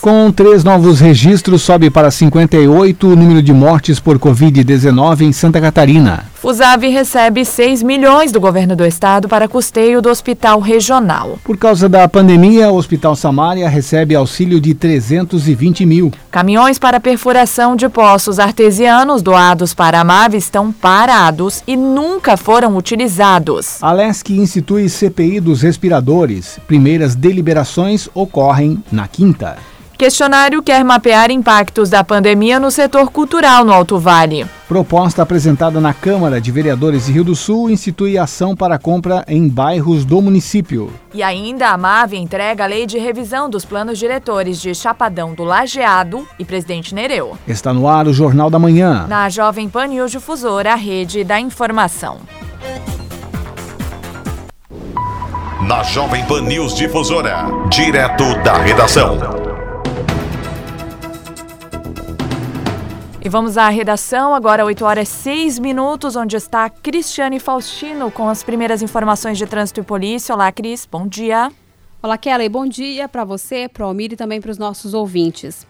Com três novos registros, sobe para 58 o número de mortes por Covid-19 em Santa Catarina. Fusave recebe 6 milhões do governo do estado para custeio do hospital regional. Por causa da pandemia, o Hospital Samária recebe auxílio de 320 mil. Caminhões para perfuração de poços artesianos doados para a MAV estão parados e nunca foram utilizados. A LESC institui CPI dos respiradores. Primeiras deliberações ocorrem na quinta. Questionário quer mapear impactos da pandemia no setor cultural no Alto Vale. Proposta apresentada na Câmara de Vereadores de Rio do Sul institui ação para compra em bairros do município. E ainda a MAV entrega a lei de revisão dos planos diretores de Chapadão do Lajeado e Presidente Nereu. Está no ar o Jornal da Manhã. Na Jovem Pan News Difusora, a rede da informação. Na Jovem Pan News Difusora, direto da redação. E vamos à redação, agora 8 horas 6 minutos, onde está Cristiane Faustino com as primeiras informações de trânsito e polícia. Olá, Cris, bom dia. Olá, Kelly, bom dia para você, para o Almir e também para os nossos ouvintes.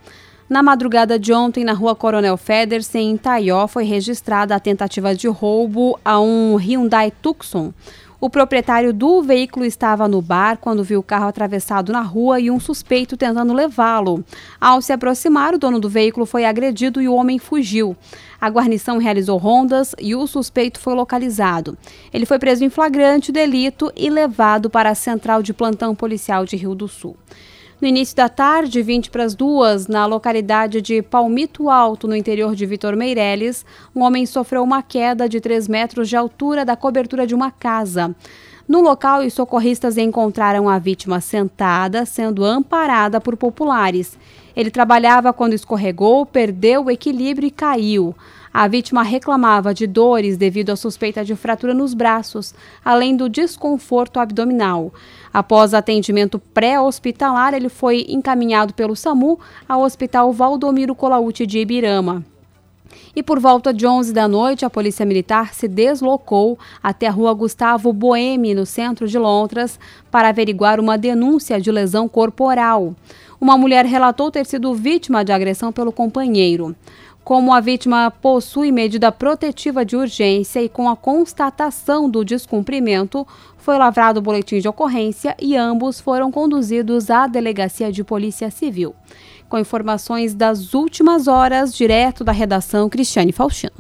Na madrugada de ontem, na rua Coronel Federsen, em Taió, foi registrada a tentativa de roubo a um Hyundai Tucson. O proprietário do veículo estava no bar quando viu o carro atravessado na rua e um suspeito tentando levá-lo. Ao se aproximar, o dono do veículo foi agredido e o homem fugiu. A guarnição realizou rondas e o suspeito foi localizado. Ele foi preso em flagrante delito e levado para a Central de Plantão Policial de Rio do Sul. No início da tarde, 20 para as duas, na localidade de Palmito Alto, no interior de Vitor Meireles, um homem sofreu uma queda de 3 metros de altura da cobertura de uma casa. No local, os socorristas encontraram a vítima sentada, sendo amparada por populares. Ele trabalhava quando escorregou, perdeu o equilíbrio e caiu. A vítima reclamava de dores devido à suspeita de fratura nos braços, além do desconforto abdominal. Após atendimento pré-hospitalar, ele foi encaminhado pelo SAMU ao Hospital Valdomiro Colaute de Ibirama. E por volta de 11 da noite, a Polícia Militar se deslocou até a rua Gustavo Boemi, no centro de Londres, para averiguar uma denúncia de lesão corporal. Uma mulher relatou ter sido vítima de agressão pelo companheiro. Como a vítima possui medida protetiva de urgência e com a constatação do descumprimento, foi lavrado o boletim de ocorrência e ambos foram conduzidos à Delegacia de Polícia Civil. Com informações das últimas horas, direto da redação Cristiane Faustino.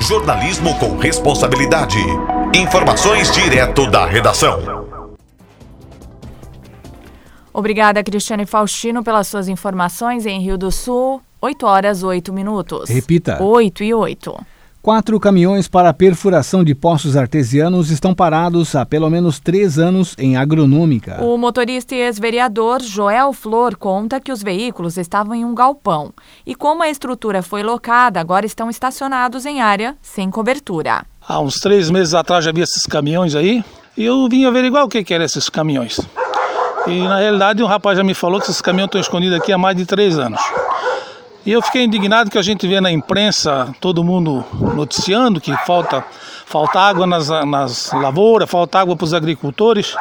Jornalismo com responsabilidade. Informações direto da redação. Obrigada, Cristiane Faustino, pelas suas informações em Rio do Sul. 8 horas 8 minutos. Repita. 8 e 8. Quatro caminhões para perfuração de poços artesianos estão parados há pelo menos três anos em agronômica. O motorista e ex-vereador Joel Flor conta que os veículos estavam em um galpão e, como a estrutura foi locada, agora estão estacionados em área sem cobertura. Há uns três meses atrás já vi esses caminhões aí e eu vim averiguar o que, que eram esses caminhões. E na realidade um rapaz já me falou que esses caminhões estão escondidos aqui há mais de três anos. E eu fiquei indignado que a gente vê na imprensa todo mundo noticiando que falta, falta água nas, nas lavouras, falta água para os agricultores.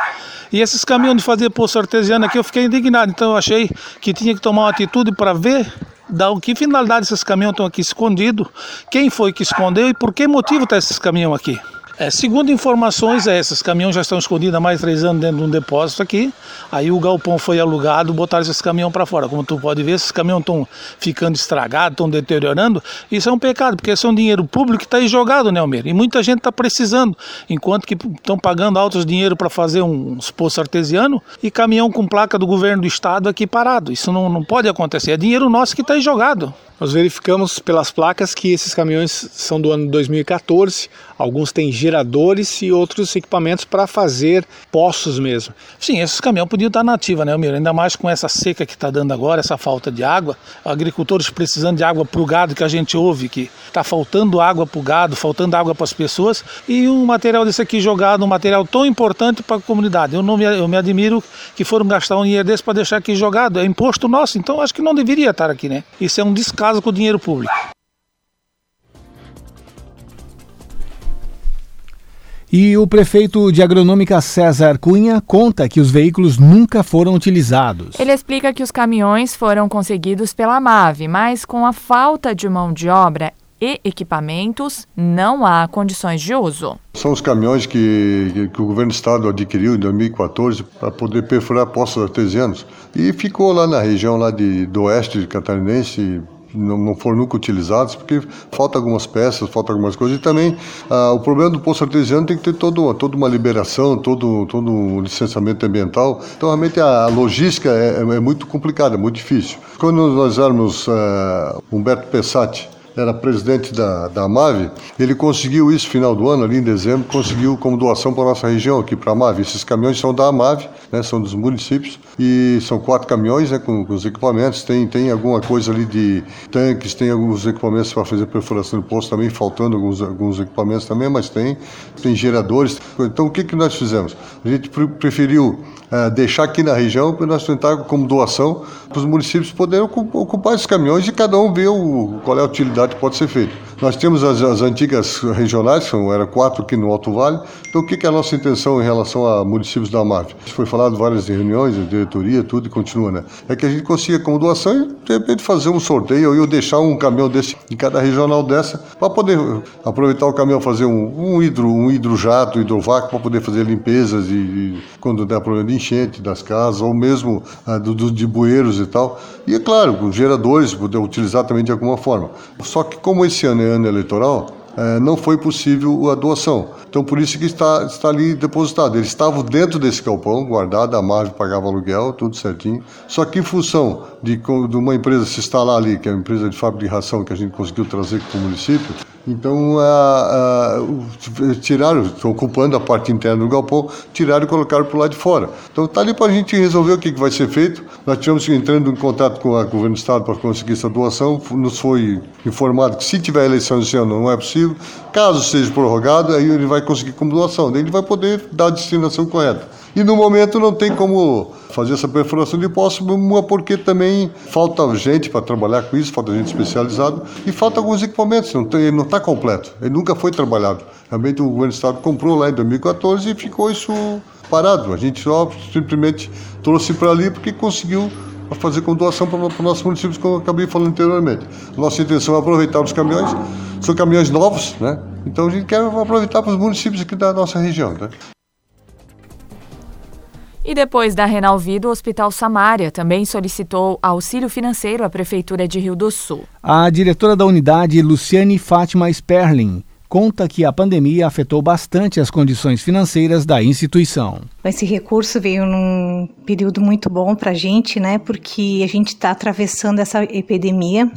E esses caminhões de fazer poço artesiano aqui eu fiquei indignado. Então eu achei que tinha que tomar uma atitude para ver da que finalidade esses caminhões estão aqui escondidos, quem foi que escondeu e por que motivo está esses caminhões aqui. É, segundo informações, é, esses caminhões já estão escondidos há mais de três anos dentro de um depósito aqui. Aí o galpão foi alugado, botaram esses caminhões para fora. Como tu pode ver, esses caminhões estão ficando estragados, estão deteriorando. Isso é um pecado, porque esse é um dinheiro público que está aí jogado, né, Almir? E muita gente está precisando, enquanto que estão pagando altos dinheiro para fazer uns poços artesianos e caminhão com placa do governo do estado aqui parado. Isso não, não pode acontecer. É dinheiro nosso que está aí jogado. Nós verificamos pelas placas que esses caminhões são do ano 2014. Alguns têm geradores e outros equipamentos para fazer poços mesmo. Sim, esses caminhões podiam estar nativos, né, Almir? Ainda mais com essa seca que está dando agora, essa falta de água. Agricultores precisando de água para o gado, que a gente ouve que está faltando água para o gado, faltando água para as pessoas. E um material desse aqui jogado, um material tão importante para a comunidade. Eu, não me, eu me admiro que foram gastar um dinheiro desse para deixar aqui jogado. É imposto nosso, então acho que não deveria estar aqui, né? Isso é um descaso casa com o dinheiro público. E o prefeito de Agronômica César Cunha conta que os veículos nunca foram utilizados. Ele explica que os caminhões foram conseguidos pela MAVE, mas com a falta de mão de obra e equipamentos, não há condições de uso. São os caminhões que, que o governo do estado adquiriu em 2014 para poder perfurar poços artesianos e ficou lá na região lá de, do oeste de catarinense não, não foram nunca utilizados, porque falta algumas peças, falta algumas coisas. E também ah, o problema do poço artesiano tem que ter todo, toda uma liberação, todo, todo um licenciamento ambiental. Então, realmente, a logística é, é muito complicada, é muito difícil. Quando nós éramos ah, Humberto Pessati, era presidente da, da AMAVE, ele conseguiu isso final do ano, ali em dezembro, conseguiu como doação para a nossa região aqui, para a AMAVE. Esses caminhões são da AMAVE, né, são dos municípios, e são quatro caminhões né, com, com, os equipamentos. Tem, tem alguma coisa ali de tanques, tem alguns equipamentos para fazer perfuração de poço também, faltando alguns, alguns equipamentos também, mas tem, tem geradores. Então, o que, que nós fizemos? A gente preferiu uh, deixar aqui na região para nós tentar como doação para os municípios poderem ocupar esses caminhões e cada um ver o, qual é a utilidade que pode ser feita. Nós temos as, as antigas regionais, são, era quatro aqui no Alto Vale. Então, o que, que é a nossa intenção em relação a municípios da MAF? Foi falado várias reuniões, diretoria, tudo, e continua, né? É que a gente consiga, como doação, e, de repente fazer um sorteio ou deixar um caminhão desse em cada regional dessa, para poder aproveitar o caminhão, fazer um, um hidro, um hidrojato, hidrovac, para poder fazer limpezas e, e, quando der problema de enchente das casas, ou mesmo ah, do, do, de bueiros e tal. E, é claro, geradores, poder utilizar também de alguma forma. Só que como esse ano é ano eleitoral, é, não foi possível a doação. Então, por isso que está, está ali depositado. Eles estavam dentro desse galpão, guardado, a MAVE pagava aluguel, tudo certinho. Só que em função de, de uma empresa se instalar ali, que é a empresa de fábrica de ração que a gente conseguiu trazer para o município, então, a, tiraram, ocupando a parte interna do galpão, tiraram e colocaram para o lado de fora. Então, está ali para a gente resolver o que, que vai ser feito. Nós tivemos entrando em contato com o governo do Estado para conseguir essa doação. Nos foi informado que se tiver eleição esse ano não é possível. Caso seja prorrogado, aí ele vai conseguir como doação. Daí ele vai poder dar a destinação correta. E no momento não tem como fazer essa perfuração de poços, porque também falta gente para trabalhar com isso, falta gente especializada e falta alguns equipamentos. Não tem, ele não está completo, ele nunca foi trabalhado. Realmente o governo do estado comprou lá em 2014 e ficou isso parado. A gente só simplesmente trouxe para ali porque conseguiu fazer com doação para os nossos municípios, como eu acabei falando anteriormente. Nossa intenção é aproveitar os caminhões, são caminhões novos, né? Então a gente quer aproveitar para os municípios aqui da nossa região. Né? E depois da Renalvido, o Hospital Samária também solicitou auxílio financeiro à Prefeitura de Rio do Sul. A diretora da unidade, Luciane Fátima Sperling, conta que a pandemia afetou bastante as condições financeiras da instituição. Esse recurso veio num período muito bom para a gente, né? Porque a gente está atravessando essa epidemia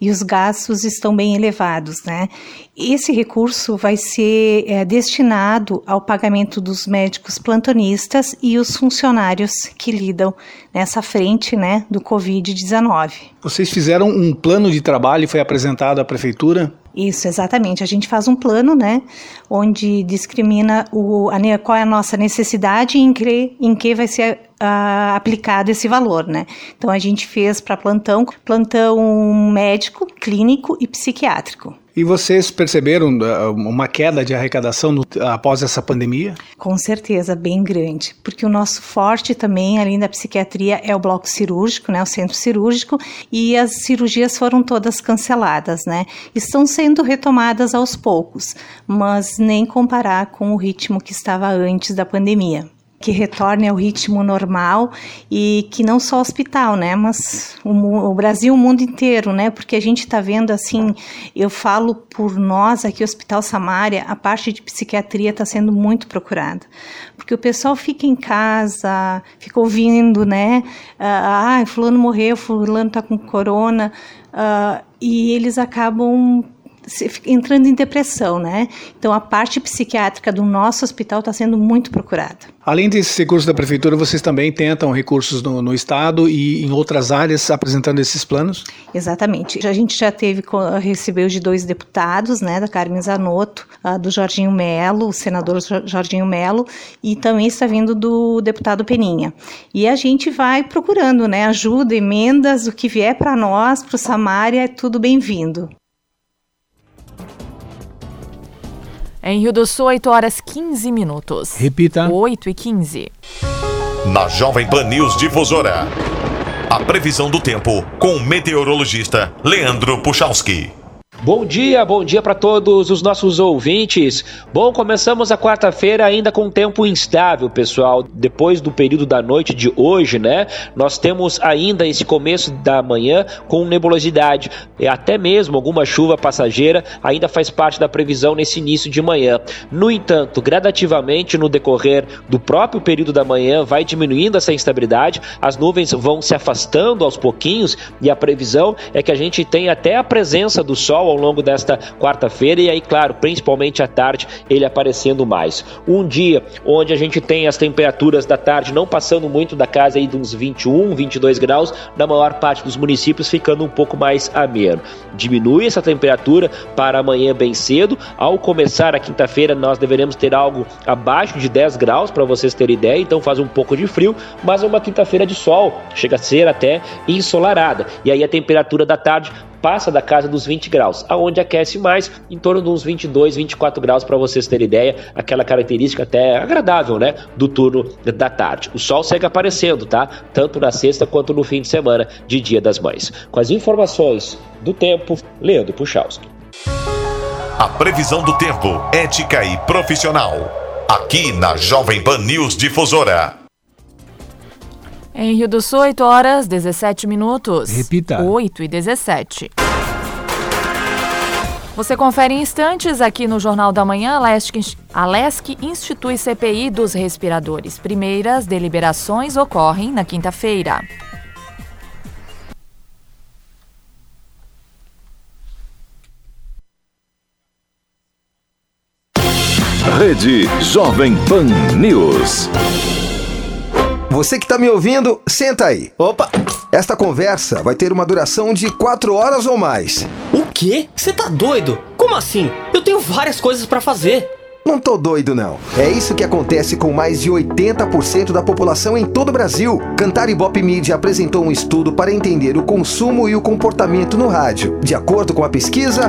e os gastos estão bem elevados, né? Esse recurso vai ser é, destinado ao pagamento dos médicos plantonistas e os funcionários que lidam nessa frente, né, do Covid-19. Vocês fizeram um plano de trabalho e foi apresentado à prefeitura? Isso, exatamente. A gente faz um plano, né, onde discrimina o, a, qual é a nossa necessidade e em que, em que vai ser uh, aplicado esse valor, né. Então a gente fez para plantão, plantão médico, clínico e psiquiátrico. E vocês perceberam uh, uma queda de arrecadação no, após essa pandemia? Com certeza, bem grande, porque o nosso forte também, além da psiquiatria, é o bloco cirúrgico, né, o centro cirúrgico, e as cirurgias foram todas canceladas, né? Estão sendo retomadas aos poucos, mas nem comparar com o ritmo que estava antes da pandemia que retorne ao ritmo normal e que não só o hospital, né, mas o, o Brasil, o mundo inteiro, né, porque a gente está vendo assim, eu falo por nós aqui, o Hospital Samária, a parte de psiquiatria está sendo muito procurada, porque o pessoal fica em casa, fica ouvindo, né, ah, fulano morreu, fulano está com corona, uh, e eles acabam entrando em depressão, né? Então a parte psiquiátrica do nosso hospital está sendo muito procurada. Além desses recursos da prefeitura, vocês também tentam recursos no, no, estado e em outras áreas apresentando esses planos? Exatamente. A gente já teve recebeu de dois deputados, né, da Carmen Zanotto, do Jorginho Melo, o senador Jorginho Melo, e também está vindo do deputado Peninha. E a gente vai procurando, né, ajuda, emendas, o que vier para nós, para o Samária, é tudo bem-vindo. Em Rio do Sul, 8 horas 15 minutos. Repita. 8 e 15. Na Jovem Pan News Difusora. A previsão do tempo com o meteorologista Leandro Puchalski. Bom dia, bom dia para todos os nossos ouvintes. Bom, começamos a quarta-feira ainda com tempo instável, pessoal. Depois do período da noite de hoje, né? Nós temos ainda esse começo da manhã com nebulosidade e até mesmo alguma chuva passageira ainda faz parte da previsão nesse início de manhã. No entanto, gradativamente no decorrer do próprio período da manhã vai diminuindo essa instabilidade, as nuvens vão se afastando aos pouquinhos e a previsão é que a gente tenha até a presença do sol ao longo desta quarta-feira e aí, claro, principalmente à tarde, ele aparecendo mais. Um dia onde a gente tem as temperaturas da tarde não passando muito da casa aí de uns 21, 22 graus, na maior parte dos municípios ficando um pouco mais ameno. Diminui essa temperatura para amanhã bem cedo. Ao começar a quinta-feira, nós deveremos ter algo abaixo de 10 graus, para vocês terem ideia, então faz um pouco de frio, mas é uma quinta-feira de sol, chega a ser até ensolarada. E aí a temperatura da tarde passa da casa dos 20 graus, aonde aquece mais, em torno de uns 22, 24 graus para vocês terem ideia, aquela característica até agradável, né, do turno da tarde. O sol segue aparecendo, tá? Tanto na sexta quanto no fim de semana de Dia das Mães. Com as informações do tempo, Leandro Puchalski. A previsão do tempo, ética e profissional. Aqui na Jovem Pan News Difusora. Em Rio do Sul, 8 horas 17 minutos. Repita. 8 e 17. Você confere em instantes aqui no Jornal da Manhã. A LESC institui CPI dos respiradores. Primeiras deliberações ocorrem na quinta-feira. Rede Jovem Pan News. Você que está me ouvindo, senta aí. Opa! Esta conversa vai ter uma duração de quatro horas ou mais. O quê? Você tá doido? Como assim? Eu tenho várias coisas para fazer. Não tô doido, não. É isso que acontece com mais de 80% da população em todo o Brasil. Cantar Ibope Media apresentou um estudo para entender o consumo e o comportamento no rádio. De acordo com a pesquisa,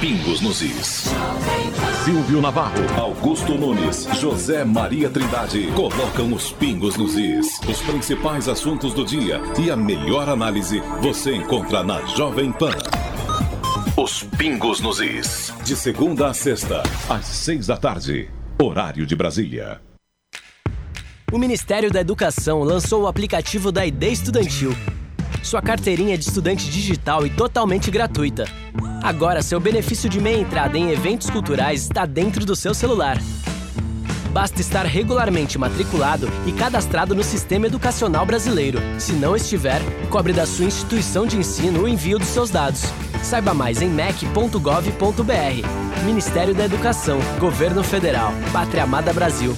Pingos nos Is. Silvio Navarro, Augusto Nunes, José Maria Trindade colocam os pingos nos Is. Os principais assuntos do dia e a melhor análise você encontra na Jovem Pan. Os Pingos nos Is. De segunda a sexta, às seis da tarde. Horário de Brasília. O Ministério da Educação lançou o aplicativo da ID Estudantil sua carteirinha de estudante digital e totalmente gratuita. Agora, seu benefício de meia entrada em eventos culturais está dentro do seu celular. Basta estar regularmente matriculado e cadastrado no Sistema Educacional Brasileiro. Se não estiver, cobre da sua instituição de ensino o envio dos seus dados. Saiba mais em mec.gov.br. Ministério da Educação, Governo Federal, Pátria Amada Brasil.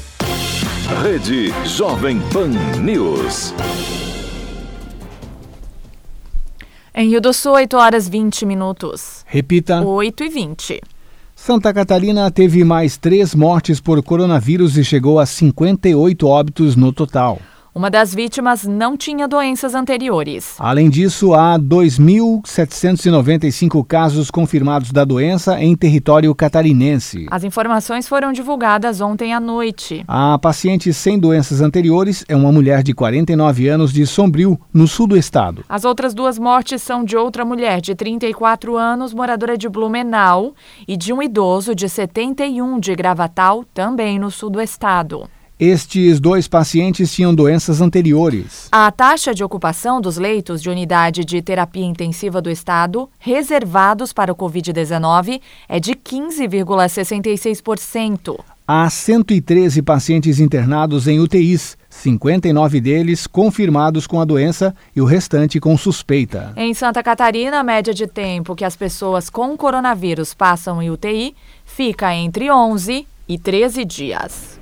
Rede Jovem Pan News. Em Rio do Sul, 8 horas 20 minutos. Repita. 8 e 20. Santa Catarina teve mais três mortes por coronavírus e chegou a 58 óbitos no total. Uma das vítimas não tinha doenças anteriores. Além disso, há 2.795 casos confirmados da doença em território catarinense. As informações foram divulgadas ontem à noite. A paciente sem doenças anteriores é uma mulher de 49 anos de Sombrio, no sul do estado. As outras duas mortes são de outra mulher de 34 anos, moradora de Blumenau, e de um idoso de 71 de Gravatal, também no sul do estado. Estes dois pacientes tinham doenças anteriores. A taxa de ocupação dos leitos de unidade de terapia intensiva do Estado, reservados para o Covid-19, é de 15,66%. Há 113 pacientes internados em UTIs, 59 deles confirmados com a doença e o restante com suspeita. Em Santa Catarina, a média de tempo que as pessoas com coronavírus passam em UTI fica entre 11 e 13 dias.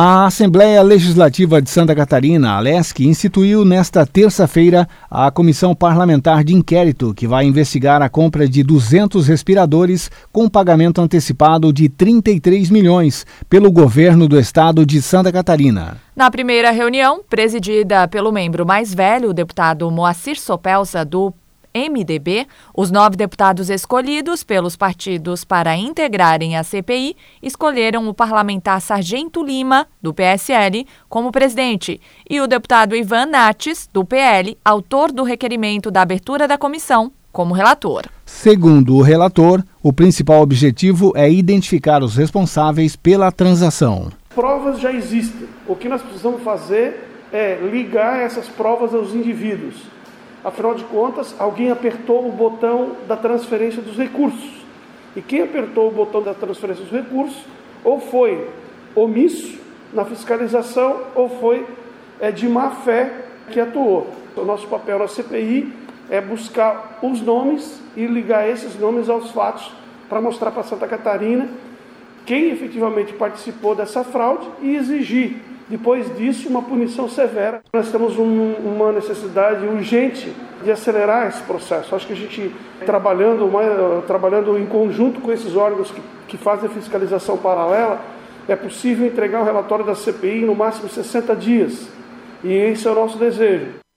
A Assembleia Legislativa de Santa Catarina, a LESC, instituiu nesta terça-feira a Comissão Parlamentar de Inquérito, que vai investigar a compra de 200 respiradores com pagamento antecipado de 33 milhões pelo governo do estado de Santa Catarina. Na primeira reunião, presidida pelo membro mais velho, o deputado Moacir Sopelsa, do MDB, os nove deputados escolhidos pelos partidos para integrarem a CPI escolheram o parlamentar Sargento Lima, do PSL, como presidente, e o deputado Ivan Nates, do PL, autor do requerimento da abertura da comissão, como relator. Segundo o relator, o principal objetivo é identificar os responsáveis pela transação. Provas já existem. O que nós precisamos fazer é ligar essas provas aos indivíduos Afinal de contas, alguém apertou o botão da transferência dos recursos. E quem apertou o botão da transferência dos recursos, ou foi omisso na fiscalização, ou foi é, de má fé que atuou. O nosso papel na CPI é buscar os nomes e ligar esses nomes aos fatos para mostrar para Santa Catarina quem efetivamente participou dessa fraude e exigir depois disso, uma punição severa. Nós temos um, uma necessidade urgente de acelerar esse processo. Acho que a gente, trabalhando, uma, trabalhando em conjunto com esses órgãos que, que fazem fiscalização paralela, é possível entregar o relatório da CPI no máximo 60 dias. E esse é o nosso desejo.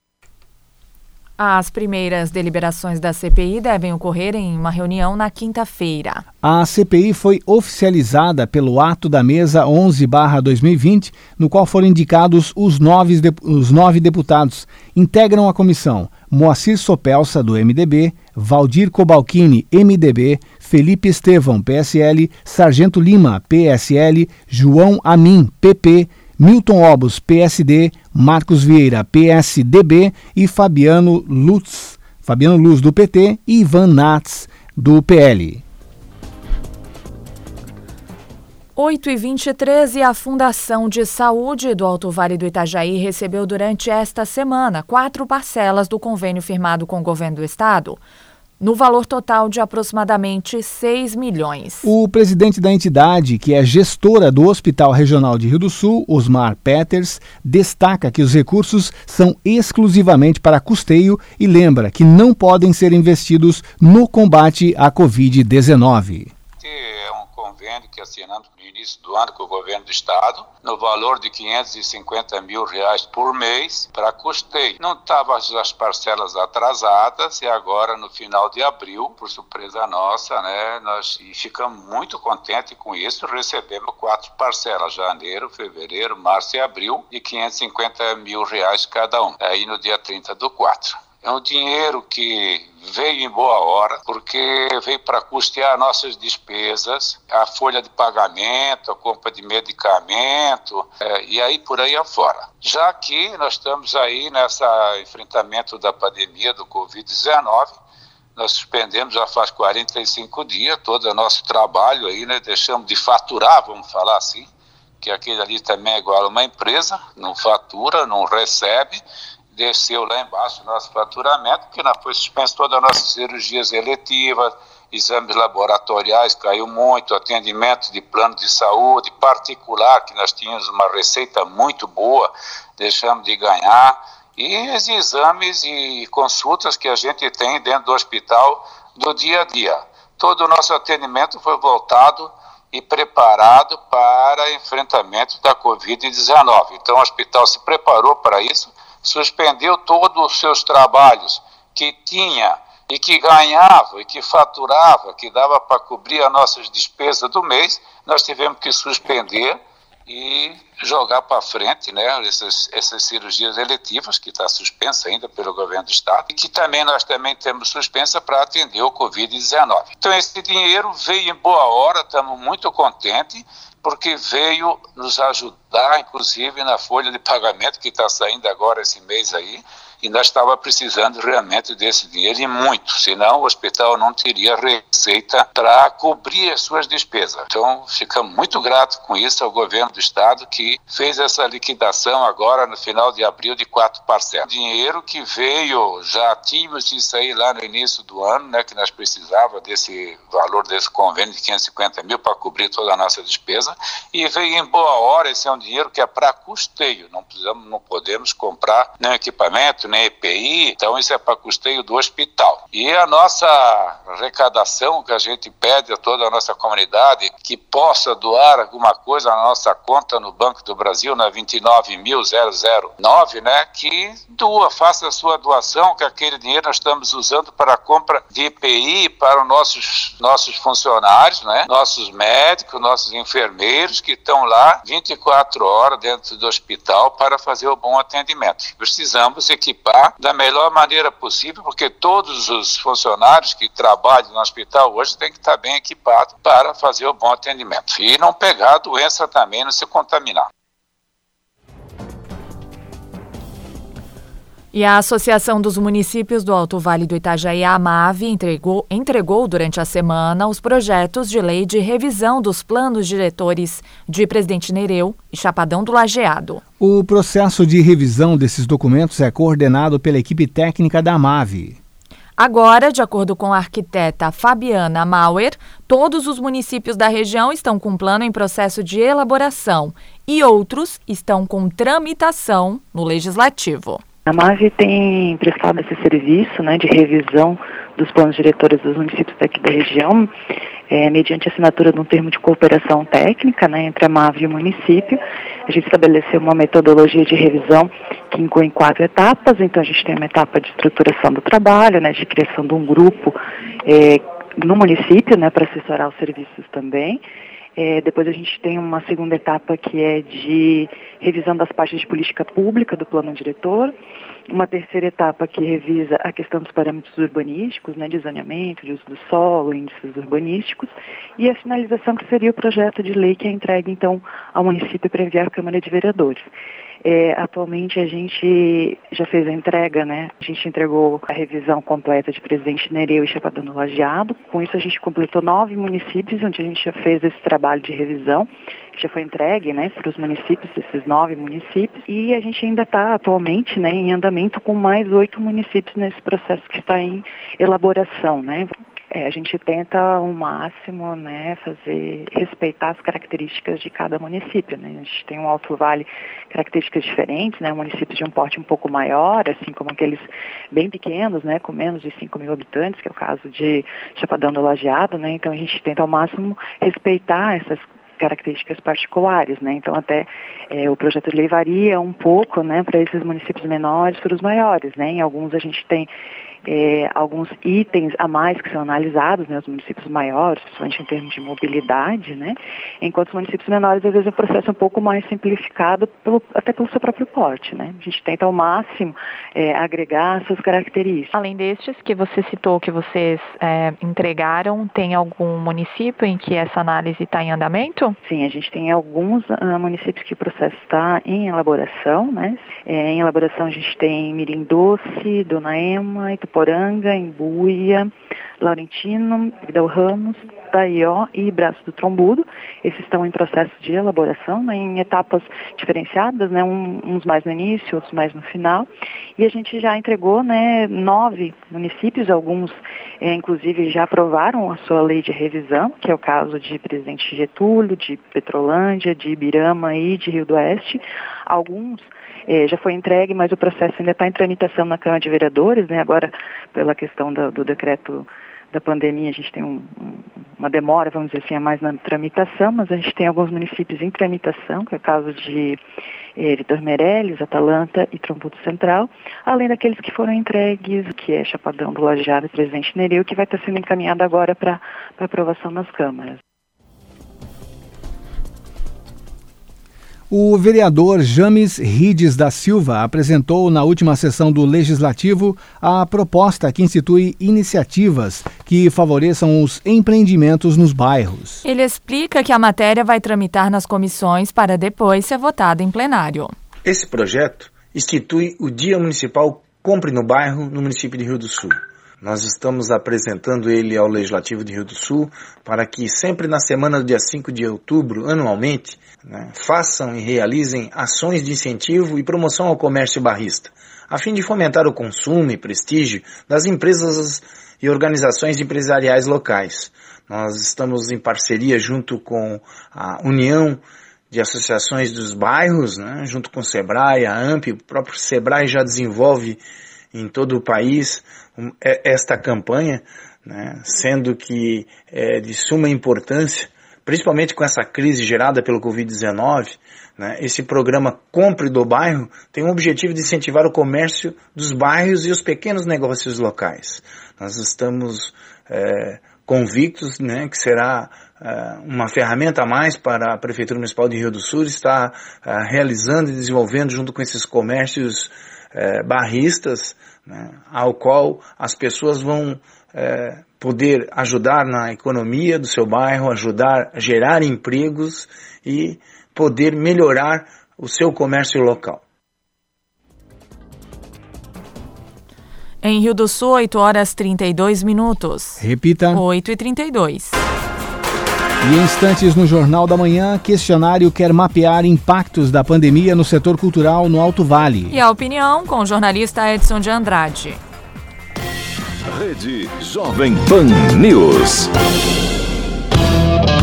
As primeiras deliberações da CPI devem ocorrer em uma reunião na quinta-feira. A CPI foi oficializada pelo ato da mesa 11/2020, no qual foram indicados os nove, os nove deputados. Integram a comissão Moacir Sopelsa, do MDB, Valdir Cobalcini, MDB, Felipe Estevão, PSL, Sargento Lima, PSL, João Amin, PP, Milton Obos, PSD, Marcos Vieira, PSDB e Fabiano Lutz, Fabiano Luz, do PT e Ivan Nats, do PL. 8 e 23 e a Fundação de Saúde do Alto Vale do Itajaí recebeu durante esta semana quatro parcelas do convênio firmado com o governo do estado no valor total de aproximadamente 6 milhões. O presidente da entidade, que é gestora do Hospital Regional de Rio do Sul, Osmar Peters, destaca que os recursos são exclusivamente para custeio e lembra que não podem ser investidos no combate à Covid-19 convênio que assinamos no início do ano com o governo do estado, no valor de 550 mil reais por mês para custeio. Não estavam as parcelas atrasadas e agora no final de abril, por surpresa nossa, né, nós ficamos muito contentes com isso, recebemos quatro parcelas, janeiro, fevereiro, março e abril, de 550 mil reais cada um, aí no dia 30 do 4. É um dinheiro que veio em boa hora, porque veio para custear nossas despesas, a folha de pagamento, a compra de medicamento, é, e aí por aí afora. Já que nós estamos aí nesse enfrentamento da pandemia do Covid-19, nós suspendemos já faz 45 dias todo o nosso trabalho aí, né? Deixamos de faturar, vamos falar assim, que aquele ali também é igual a uma empresa, não fatura, não recebe, desceu lá embaixo o nosso faturamento, porque não foi suspenso todas as nossas cirurgias eletivas, exames laboratoriais caiu muito, atendimento de plano de saúde particular, que nós tínhamos uma receita muito boa, deixamos de ganhar, e os exames e consultas que a gente tem dentro do hospital do dia a dia. Todo o nosso atendimento foi voltado e preparado para enfrentamento da Covid-19. Então, o hospital se preparou para isso, suspendeu todos os seus trabalhos que tinha e que ganhava e que faturava, que dava para cobrir as nossas despesas do mês, nós tivemos que suspender e jogar para frente né, essas, essas cirurgias eletivas, que está suspensa ainda pelo governo do Estado, e que também nós também temos suspensa para atender o Covid-19. Então, esse dinheiro veio em boa hora, estamos muito contentes, porque veio nos ajudar, inclusive, na folha de pagamento que está saindo agora esse mês aí, e nós estava precisando realmente desse dinheiro e muito, senão o hospital não teria receita para cobrir as suas despesas. Então, ficamos muito gratos com isso ao governo do estado que fez essa liquidação agora no final de abril de quatro parcelas. Dinheiro que veio, já tínhamos isso aí lá no início do ano, né, que nós precisávamos desse valor desse convênio de 550 mil para cobrir toda a nossa despesa e veio em boa hora, esse é um dinheiro que é para custeio, não precisamos, não podemos comprar nenhum equipamento, nem EPI, então isso é para custeio do hospital. E a nossa arrecadação que a gente pede a toda a nossa comunidade que possa doar alguma coisa na nossa conta no Banco do Brasil, na 29.009, né, que doa, faça a sua doação, que aquele dinheiro nós estamos usando para a compra de EPI para os nossos, nossos funcionários, né, nossos médicos, nossos enfermeiros que estão lá 24 horas dentro do hospital para fazer o bom atendimento. Precisamos equipar da melhor maneira possível, porque todos os funcionários que trabalham no hospital hoje têm que estar bem equipados para fazer o bom atendimento. E não pegar a doença também, não se contaminar. E a Associação dos Municípios do Alto Vale do Itajaí, a AMAV, entregou, entregou durante a semana os projetos de lei de revisão dos planos diretores de Presidente Nereu e Chapadão do Lageado. O processo de revisão desses documentos é coordenado pela equipe técnica da AMAV. Agora, de acordo com a arquiteta Fabiana Mauer, todos os municípios da região estão com plano em processo de elaboração e outros estão com tramitação no legislativo. A MAVE tem prestado esse serviço né, de revisão dos planos diretores dos municípios daqui da região, é, mediante assinatura de um termo de cooperação técnica né, entre a MAVE e o município. A gente estabeleceu uma metodologia de revisão que inclui quatro etapas. Então, a gente tem uma etapa de estruturação do trabalho, né, de criação de um grupo é, no município né, para assessorar os serviços também. É, depois a gente tem uma segunda etapa que é de revisão das partes de política pública do plano diretor. Uma terceira etapa que revisa a questão dos parâmetros urbanísticos, né, de zoneamento, de uso do solo, índices urbanísticos. E a finalização que seria o projeto de lei que é entregue, então, ao município para enviar à Câmara de Vereadores. É, atualmente a gente já fez a entrega, né? A gente entregou a revisão completa de Presidente Nereu e Chapadão do Lajeado. Com isso a gente completou nove municípios onde a gente já fez esse trabalho de revisão já foi entregue né, para os municípios, esses nove municípios, e a gente ainda está atualmente né, em andamento com mais oito municípios nesse processo que está em elaboração. Né. É, a gente tenta ao máximo, né, fazer respeitar as características de cada município, né? A gente tem um Alto Vale características diferentes, né? Municípios de um porte um pouco maior, assim como aqueles bem pequenos, né, com menos de 5 mil habitantes, que é o caso de Chapadão do Lajeado, né? Então a gente tenta ao máximo respeitar essas características particulares, né? Então até é, o projeto de lei varia um pouco, né, para esses municípios menores para os maiores, né? Em alguns a gente tem é, alguns itens a mais que são analisados, né, os municípios maiores, principalmente em termos de mobilidade, né, enquanto os municípios menores, às vezes, o processo é um pouco mais simplificado, pelo, até pelo seu próprio porte. Né. A gente tenta ao máximo é, agregar suas características. Além destes que você citou, que vocês é, entregaram, tem algum município em que essa análise está em andamento? Sim, a gente tem alguns uh, municípios que o processo está em elaboração. Né. É, em elaboração a gente tem Mirim Doce, Dona Ema e Votuporanga, Embuia, Laurentino, Vidal Ramos, Taió e Braço do Trombudo. Esses estão em processo de elaboração, né, em etapas diferenciadas, né, um, uns mais no início, outros mais no final. E a gente já entregou né, nove municípios, alguns é, inclusive já aprovaram a sua lei de revisão, que é o caso de Presidente Getúlio, de Petrolândia, de Ibirama e de Rio do Oeste. Alguns é, já foi entregue, mas o processo ainda está em tramitação na Câmara de Vereadores, né? Agora, pela questão do, do decreto da pandemia, a gente tem um, uma demora, vamos dizer assim, a mais na tramitação, mas a gente tem alguns municípios em tramitação, que é o caso de eh, Vitor Meirelles, Atalanta e Trombuto Central, além daqueles que foram entregues, que é Chapadão do Lajeado e Presidente Nereu, que vai estar sendo encaminhado agora para aprovação nas câmaras. O vereador James Rides da Silva apresentou na última sessão do Legislativo a proposta que institui iniciativas que favoreçam os empreendimentos nos bairros. Ele explica que a matéria vai tramitar nas comissões para depois ser votada em plenário. Esse projeto institui o Dia Municipal Compre no Bairro no município de Rio do Sul. Nós estamos apresentando ele ao Legislativo de Rio do Sul para que sempre na semana do dia 5 de outubro, anualmente, né, façam e realizem ações de incentivo e promoção ao comércio barrista, a fim de fomentar o consumo e prestígio das empresas e organizações empresariais locais. Nós estamos em parceria junto com a União de Associações dos Bairros, né, junto com o SEBRAE, a AMP, o próprio SEBRAE já desenvolve em todo o país esta campanha, né, sendo que é de suma importância, principalmente com essa crise gerada pelo Covid-19, né, esse programa Compre do Bairro tem o objetivo de incentivar o comércio dos bairros e os pequenos negócios locais. Nós estamos é, convictos né, que será é, uma ferramenta a mais para a Prefeitura Municipal de Rio do Sul estar é, realizando e desenvolvendo junto com esses comércios é, barristas né, ao qual as pessoas vão é, poder ajudar na economia do seu bairro, ajudar a gerar empregos e poder melhorar o seu comércio local. Em Rio do Sul, 8 horas 32 minutos. Repita. 8 e 32. E em instantes no Jornal da Manhã, questionário quer mapear impactos da pandemia no setor cultural no Alto Vale. E a opinião com o jornalista Edson de Andrade. Rede Jovem Pan News.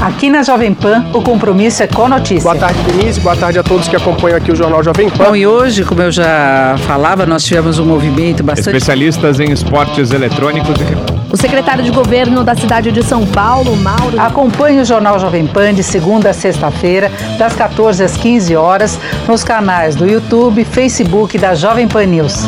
Aqui na Jovem Pan, o compromisso é com notícia. Boa tarde, Denise. Boa tarde a todos que acompanham aqui o Jornal Jovem Pan. Bom, e hoje, como eu já falava, nós tivemos um movimento bastante... Especialistas em esportes eletrônicos e... O secretário de governo da cidade de São Paulo, Mauro... Acompanhe o Jornal Jovem Pan de segunda a sexta-feira, das 14 às 15 horas, nos canais do YouTube, Facebook da Jovem Pan News.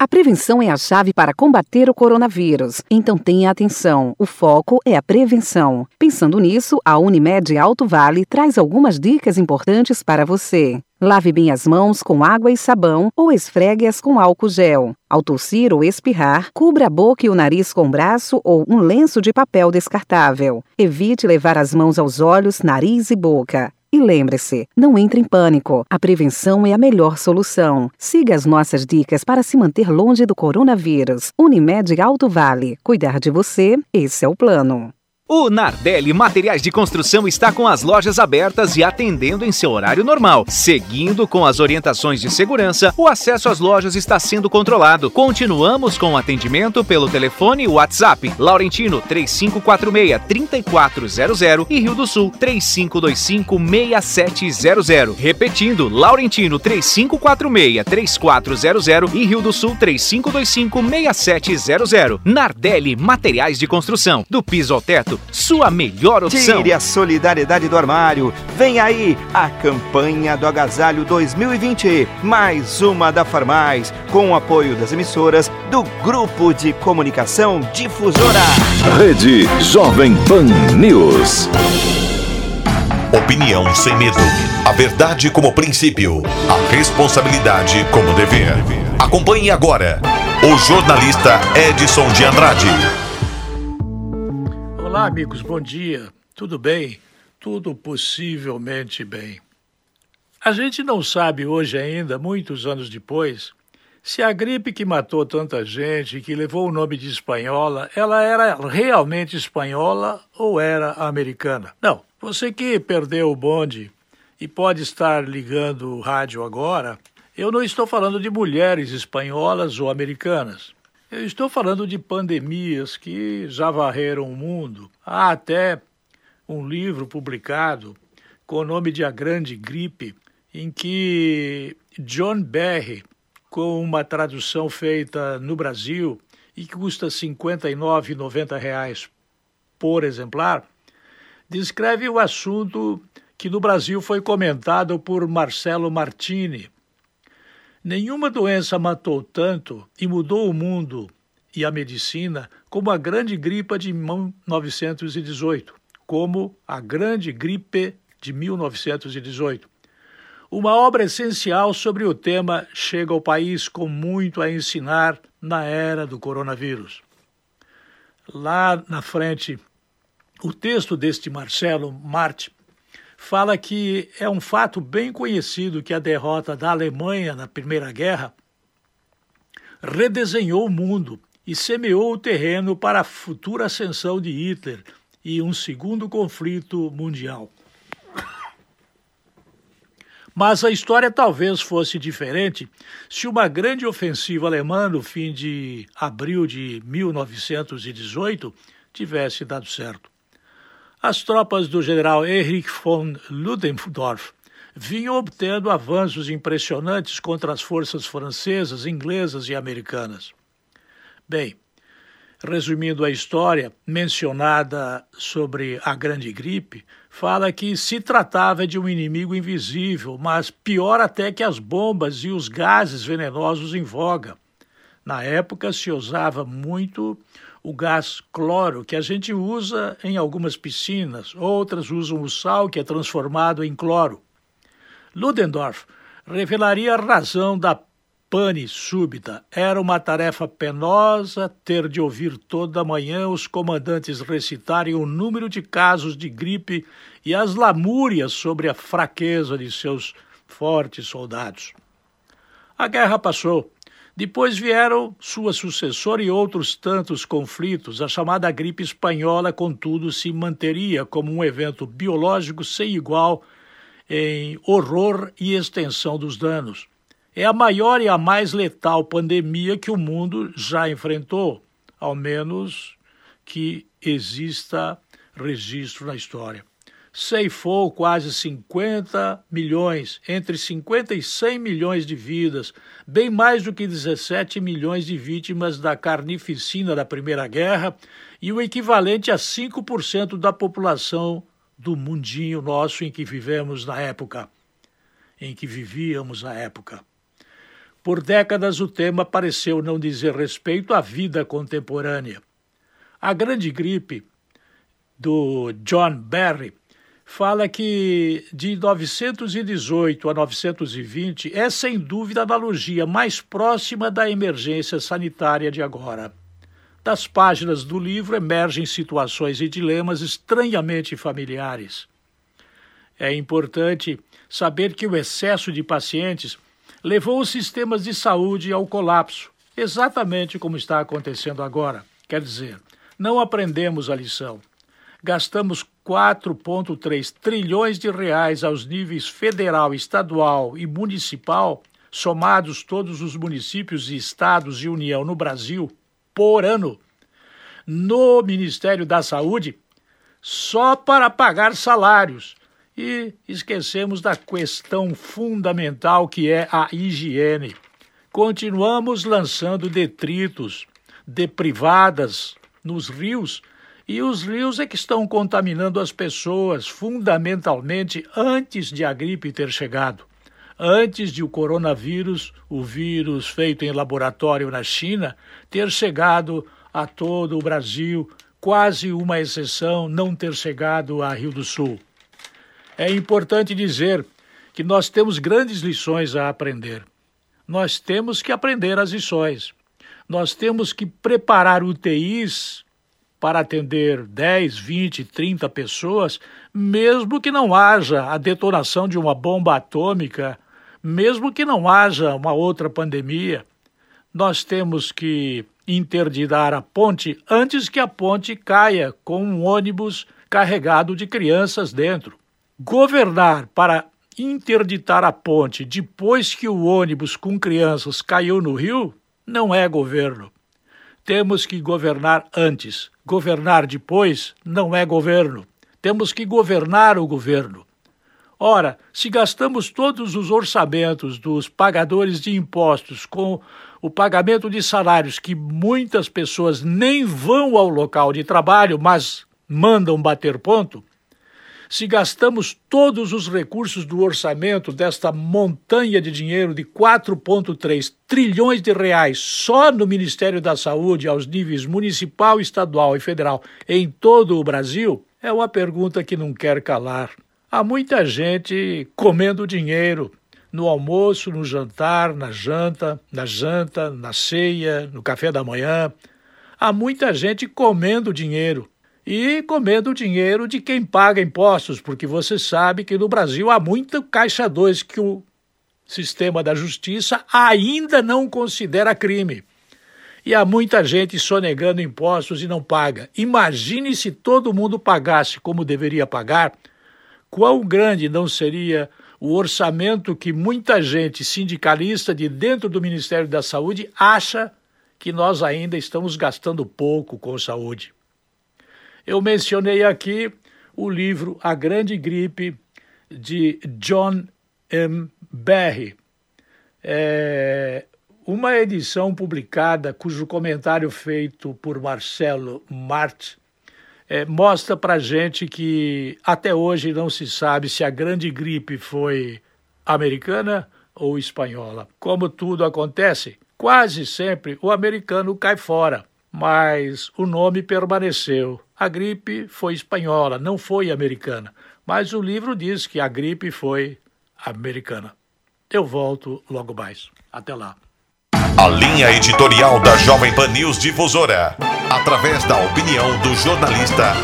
A prevenção é a chave para combater o coronavírus. Então tenha atenção. O foco é a prevenção. Pensando nisso, a Unimed Alto Vale traz algumas dicas importantes para você. Lave bem as mãos com água e sabão ou esfregue-as com álcool gel. Ao tossir ou espirrar, cubra a boca e o nariz com um braço ou um lenço de papel descartável. Evite levar as mãos aos olhos, nariz e boca. E lembre-se, não entre em pânico. A prevenção é a melhor solução. Siga as nossas dicas para se manter longe do coronavírus. Unimed Alto Vale. Cuidar de você, esse é o plano. O Nardelli Materiais de Construção está com as lojas abertas e atendendo em seu horário normal. Seguindo com as orientações de segurança, o acesso às lojas está sendo controlado. Continuamos com o atendimento pelo telefone e WhatsApp. Laurentino 3546-3400 e Rio do Sul 3525-6700. Repetindo, Laurentino 3546-3400 e Rio do Sul 3525-6700. Nardelli Materiais de Construção. Do piso ao teto sua melhor opção. Tire a solidariedade do armário. Vem aí a campanha do Agasalho 2020. Mais uma da Farmais, com o apoio das emissoras do Grupo de Comunicação Difusora. Rede Jovem Pan News. Opinião sem medo. A verdade como princípio. A responsabilidade como dever. Acompanhe agora o jornalista Edson de Andrade. Olá, amigos, bom dia. Tudo bem? Tudo possivelmente bem. A gente não sabe hoje ainda, muitos anos depois, se a gripe que matou tanta gente, que levou o nome de espanhola, ela era realmente espanhola ou era americana. Não, você que perdeu o bonde e pode estar ligando o rádio agora, eu não estou falando de mulheres espanholas ou americanas. Eu estou falando de pandemias que já varreram o mundo. Há até um livro publicado com o nome de A Grande Gripe, em que John Berry, com uma tradução feita no Brasil e que custa R$ 59,90 por exemplar, descreve o assunto que no Brasil foi comentado por Marcelo Martini, Nenhuma doença matou tanto e mudou o mundo e a medicina como a grande gripe de 1918, como a grande gripe de 1918. Uma obra essencial sobre o tema chega ao país com muito a ensinar na era do coronavírus. Lá na frente, o texto deste Marcelo Marte fala que é um fato bem conhecido que a derrota da Alemanha na Primeira Guerra redesenhou o mundo e semeou o terreno para a futura ascensão de Hitler e um segundo conflito mundial. Mas a história talvez fosse diferente se uma grande ofensiva alemã no fim de abril de 1918 tivesse dado certo. As tropas do general Erich von Ludendorff vinham obtendo avanços impressionantes contra as forças francesas, inglesas e americanas. Bem, resumindo a história mencionada sobre a Grande Gripe, fala que se tratava de um inimigo invisível, mas pior até que as bombas e os gases venenosos em voga. Na época se usava muito o gás cloro, que a gente usa em algumas piscinas, outras usam o sal, que é transformado em cloro. Ludendorff revelaria a razão da pane súbita. Era uma tarefa penosa ter de ouvir toda manhã os comandantes recitarem o número de casos de gripe e as lamúrias sobre a fraqueza de seus fortes soldados. A guerra passou depois vieram sua sucessora e outros tantos conflitos. A chamada gripe espanhola, contudo, se manteria como um evento biológico sem igual em horror e extensão dos danos. É a maior e a mais letal pandemia que o mundo já enfrentou, ao menos que exista registro na história ceifou quase 50 milhões, entre 50 e 100 milhões de vidas, bem mais do que 17 milhões de vítimas da carnificina da Primeira Guerra e o equivalente a 5% da população do mundinho nosso em que vivemos na época, em que vivíamos na época. Por décadas o tema pareceu não dizer respeito à vida contemporânea. A grande gripe do John Barry fala que de 918 a 920 é sem dúvida a analogia mais próxima da emergência sanitária de agora. Das páginas do livro emergem situações e dilemas estranhamente familiares. É importante saber que o excesso de pacientes levou os sistemas de saúde ao colapso, exatamente como está acontecendo agora. Quer dizer, não aprendemos a lição. gastamos 4,3 trilhões de reais aos níveis federal, estadual e municipal, somados todos os municípios e estados de União no Brasil, por ano, no Ministério da Saúde, só para pagar salários. E esquecemos da questão fundamental que é a higiene. Continuamos lançando detritos de privadas nos rios e os rios é que estão contaminando as pessoas, fundamentalmente antes de a gripe ter chegado. Antes de o coronavírus, o vírus feito em laboratório na China, ter chegado a todo o Brasil, quase uma exceção não ter chegado a Rio do Sul. É importante dizer que nós temos grandes lições a aprender. Nós temos que aprender as lições. Nós temos que preparar UTIs para atender 10, 20, 30 pessoas, mesmo que não haja a detonação de uma bomba atômica, mesmo que não haja uma outra pandemia. Nós temos que interditar a ponte antes que a ponte caia com um ônibus carregado de crianças dentro. Governar para interditar a ponte depois que o ônibus com crianças caiu no rio não é governo. Temos que governar antes. Governar depois não é governo. Temos que governar o governo. Ora, se gastamos todos os orçamentos dos pagadores de impostos com o pagamento de salários que muitas pessoas nem vão ao local de trabalho, mas mandam bater ponto, se gastamos todos os recursos do orçamento desta montanha de dinheiro de 4,3 trilhões de reais só no Ministério da Saúde, aos níveis municipal, estadual e federal, em todo o Brasil, é uma pergunta que não quer calar. Há muita gente comendo dinheiro no almoço, no jantar, na janta, na janta, na ceia, no café da manhã. Há muita gente comendo dinheiro e comendo o dinheiro de quem paga impostos, porque você sabe que no Brasil há muito caixa 2 que o sistema da justiça ainda não considera crime. E há muita gente sonegando impostos e não paga. Imagine se todo mundo pagasse como deveria pagar, quão grande não seria o orçamento que muita gente sindicalista de dentro do Ministério da Saúde acha que nós ainda estamos gastando pouco com saúde. Eu mencionei aqui o livro A Grande Gripe, de John M. Barry. É uma edição publicada cujo comentário feito por Marcelo Mart é, mostra para gente que até hoje não se sabe se a grande gripe foi americana ou espanhola. Como tudo acontece, quase sempre o americano cai fora, mas o nome permaneceu. A gripe foi espanhola, não foi americana. Mas o livro diz que a gripe foi americana. Eu volto logo mais. Até lá. A linha editorial da Jovem Pan News Difusora, através da opinião do jornalista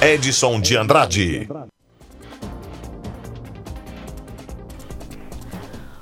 Edson de Andrade.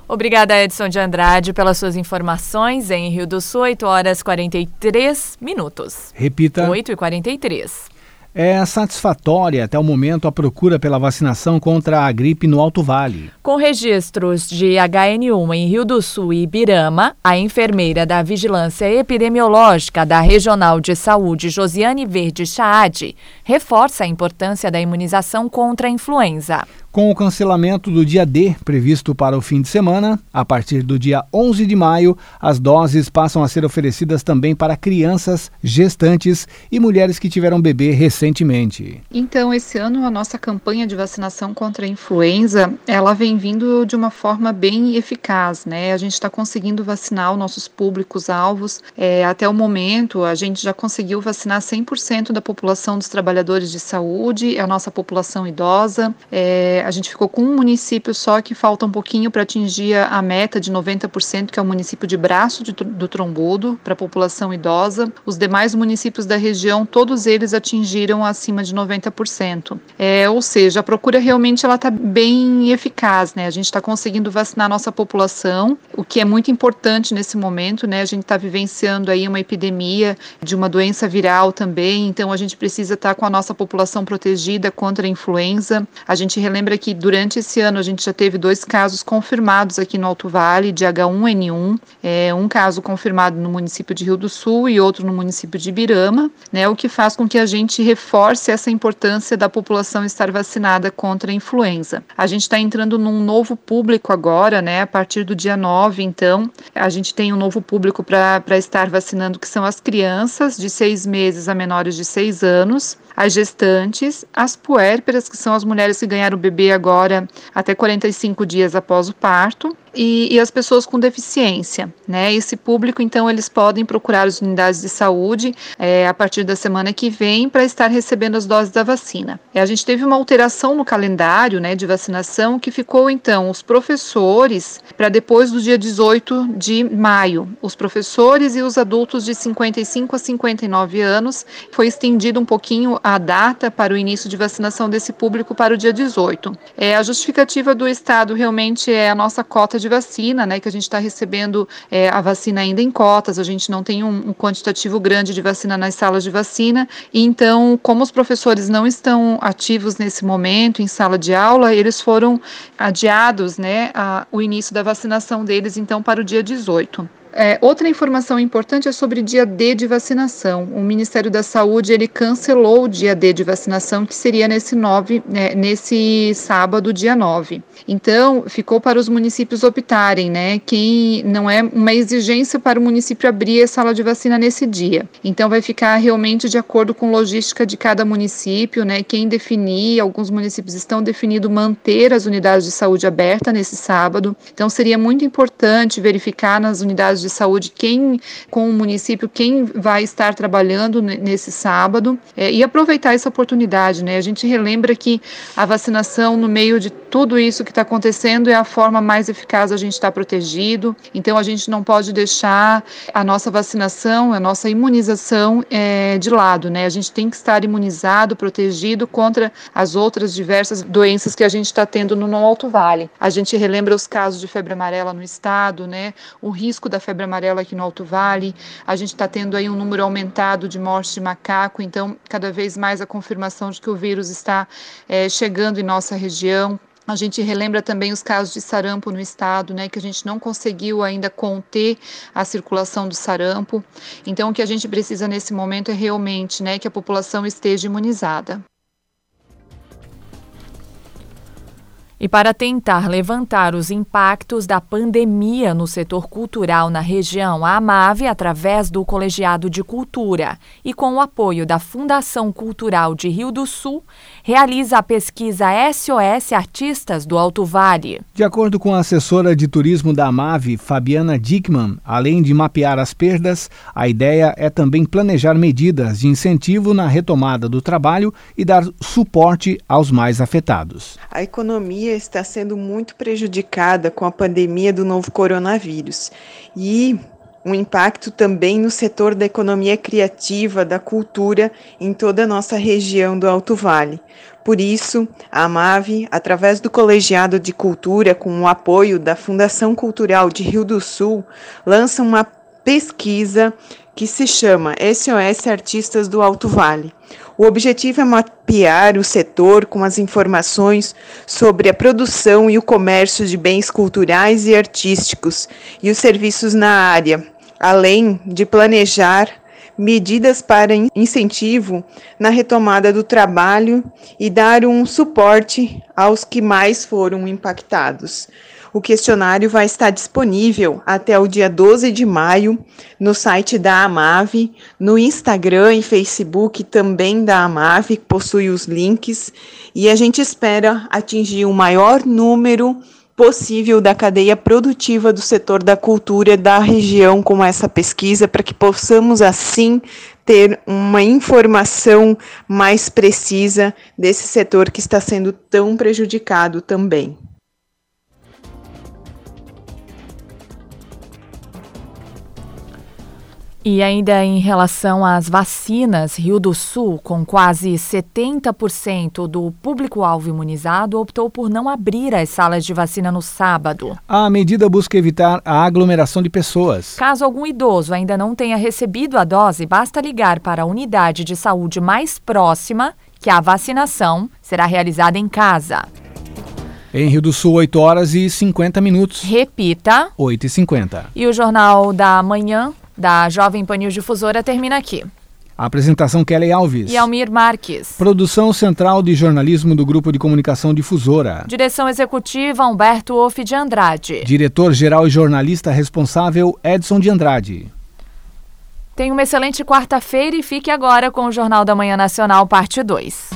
Obrigada, Edson de Andrade, pelas suas informações. Em Rio do Sul, 8 horas 43 minutos. Repita. 8 e 43. É satisfatória até o momento a procura pela vacinação contra a gripe no Alto Vale. Com registros de HN1 em Rio do Sul e Ibirama, a enfermeira da Vigilância Epidemiológica da Regional de Saúde, Josiane Verde Chaade, reforça a importância da imunização contra a influenza. Com o cancelamento do dia D previsto para o fim de semana, a partir do dia 11 de maio, as doses passam a ser oferecidas também para crianças, gestantes e mulheres que tiveram bebê recentemente. Então, esse ano a nossa campanha de vacinação contra a influenza, ela vem vindo de uma forma bem eficaz, né? A gente está conseguindo vacinar os nossos públicos alvos. É, até o momento, a gente já conseguiu vacinar 100% da população dos trabalhadores de saúde, a nossa população idosa. É, a gente ficou com um município só que falta um pouquinho para atingir a meta de 90%, que é o município de Braço de, do Trombudo, para a população idosa. Os demais municípios da região, todos eles atingiram acima de 90%. É, ou seja, a procura realmente ela está bem eficaz, né? A gente está conseguindo vacinar a nossa população, o que é muito importante nesse momento, né? A gente está vivenciando aí uma epidemia de uma doença viral também, então a gente precisa estar tá com a nossa população protegida contra a influenza. A gente relembra que durante esse ano a gente já teve dois casos confirmados aqui no Alto Vale de H1N1, é, um caso confirmado no município de Rio do Sul e outro no município de Ibirama, né? O que faz com que a gente reforce essa importância da população estar vacinada contra a influenza. A gente está entrando num novo público agora, né? A partir do dia 9, então, a gente tem um novo público para estar vacinando, que são as crianças de seis meses a menores de seis anos, as gestantes, as puérperas, que são as mulheres que ganharam o bebê agora até 45 dias após o parto, e, e, as pessoas com deficiência, né? Esse público, então, eles podem procurar as unidades de saúde é, a partir da semana que vem para estar recebendo as doses da vacina. A gente teve uma alteração no calendário, né, de vacinação que ficou, então, os professores para depois do dia 18 de maio. Os professores e os adultos de 55 a 59 anos foi estendido um pouquinho a data para o início de vacinação desse público para o dia 18. É, a justificativa do Estado realmente é a nossa cota de vacina, né, que a gente está recebendo é, a vacina ainda em cotas, a gente não tem um, um, quantitativo grande de vacina nas salas de vacina, e então, como os professores não estão ativos nesse momento em sala de aula, eles foram adiados, né, a, o início da vacinação deles, então, para o dia 18. É, outra informação importante é sobre dia D de vacinação. O Ministério da Saúde ele cancelou o dia D de vacinação, que seria nesse, nove, né, nesse sábado, dia 9. Então, ficou para os municípios optarem, né? Que não é uma exigência para o município abrir a sala de vacina nesse dia. Então, vai ficar realmente de acordo com logística de cada município, né? Quem definir, alguns municípios estão definindo manter as unidades de saúde abertas nesse sábado. Então, seria muito importante verificar nas unidades de saúde quem, com o município, quem vai estar trabalhando nesse sábado é, e aproveitar essa oportunidade, né? A gente relembra que a vacinação, no meio de tudo isso que está acontecendo, é a forma mais eficaz a gente estar tá protegido. Então, a gente não pode deixar a nossa vacinação, a nossa imunização é, de lado, né? A gente tem que estar imunizado, protegido contra as outras diversas doenças que a gente está tendo no Alto Vale. A gente relembra os casos de febre amarela no estado, né? O risco da febre febre amarela aqui no Alto Vale. A gente está tendo aí um número aumentado de mortes de macaco, então cada vez mais a confirmação de que o vírus está é, chegando em nossa região. A gente relembra também os casos de sarampo no estado, né, que a gente não conseguiu ainda conter a circulação do sarampo. Então, o que a gente precisa nesse momento é realmente, né, que a população esteja imunizada. E para tentar levantar os impactos da pandemia no setor cultural na região, a AMAVE, através do Colegiado de Cultura e com o apoio da Fundação Cultural de Rio do Sul, realiza a pesquisa SOS Artistas do Alto Vale. De acordo com a assessora de turismo da AMAVE, Fabiana Dickman, além de mapear as perdas, a ideia é também planejar medidas de incentivo na retomada do trabalho e dar suporte aos mais afetados. A economia está sendo muito prejudicada com a pandemia do novo coronavírus e um impacto também no setor da economia criativa, da cultura em toda a nossa região do Alto Vale. Por isso, a AMAVE, através do Colegiado de Cultura, com o apoio da Fundação Cultural de Rio do Sul, lança uma pesquisa que se chama SOS Artistas do Alto Vale. O objetivo é mapear o setor com as informações sobre a produção e o comércio de bens culturais e artísticos e os serviços na área, além de planejar medidas para incentivo na retomada do trabalho e dar um suporte aos que mais foram impactados. O questionário vai estar disponível até o dia 12 de maio no site da Amave, no Instagram e Facebook também da Amave, que possui os links, e a gente espera atingir o maior número possível da cadeia produtiva do setor da cultura da região com essa pesquisa, para que possamos assim ter uma informação mais precisa desse setor que está sendo tão prejudicado também. E ainda em relação às vacinas, Rio do Sul, com quase 70% do público-alvo imunizado, optou por não abrir as salas de vacina no sábado. A medida busca evitar a aglomeração de pessoas. Caso algum idoso ainda não tenha recebido a dose, basta ligar para a unidade de saúde mais próxima que a vacinação será realizada em casa. Em Rio do Sul, 8 horas e 50 minutos. Repita. 8 e 50. E o Jornal da Manhã da Jovem Pan News Difusora termina aqui. Apresentação Kelly Alves. E Almir Marques. Produção Central de Jornalismo do Grupo de Comunicação Difusora. Direção Executiva Humberto Off de Andrade. Diretor-Geral e Jornalista Responsável Edson de Andrade. Tenha uma excelente quarta-feira e fique agora com o Jornal da Manhã Nacional, parte 2.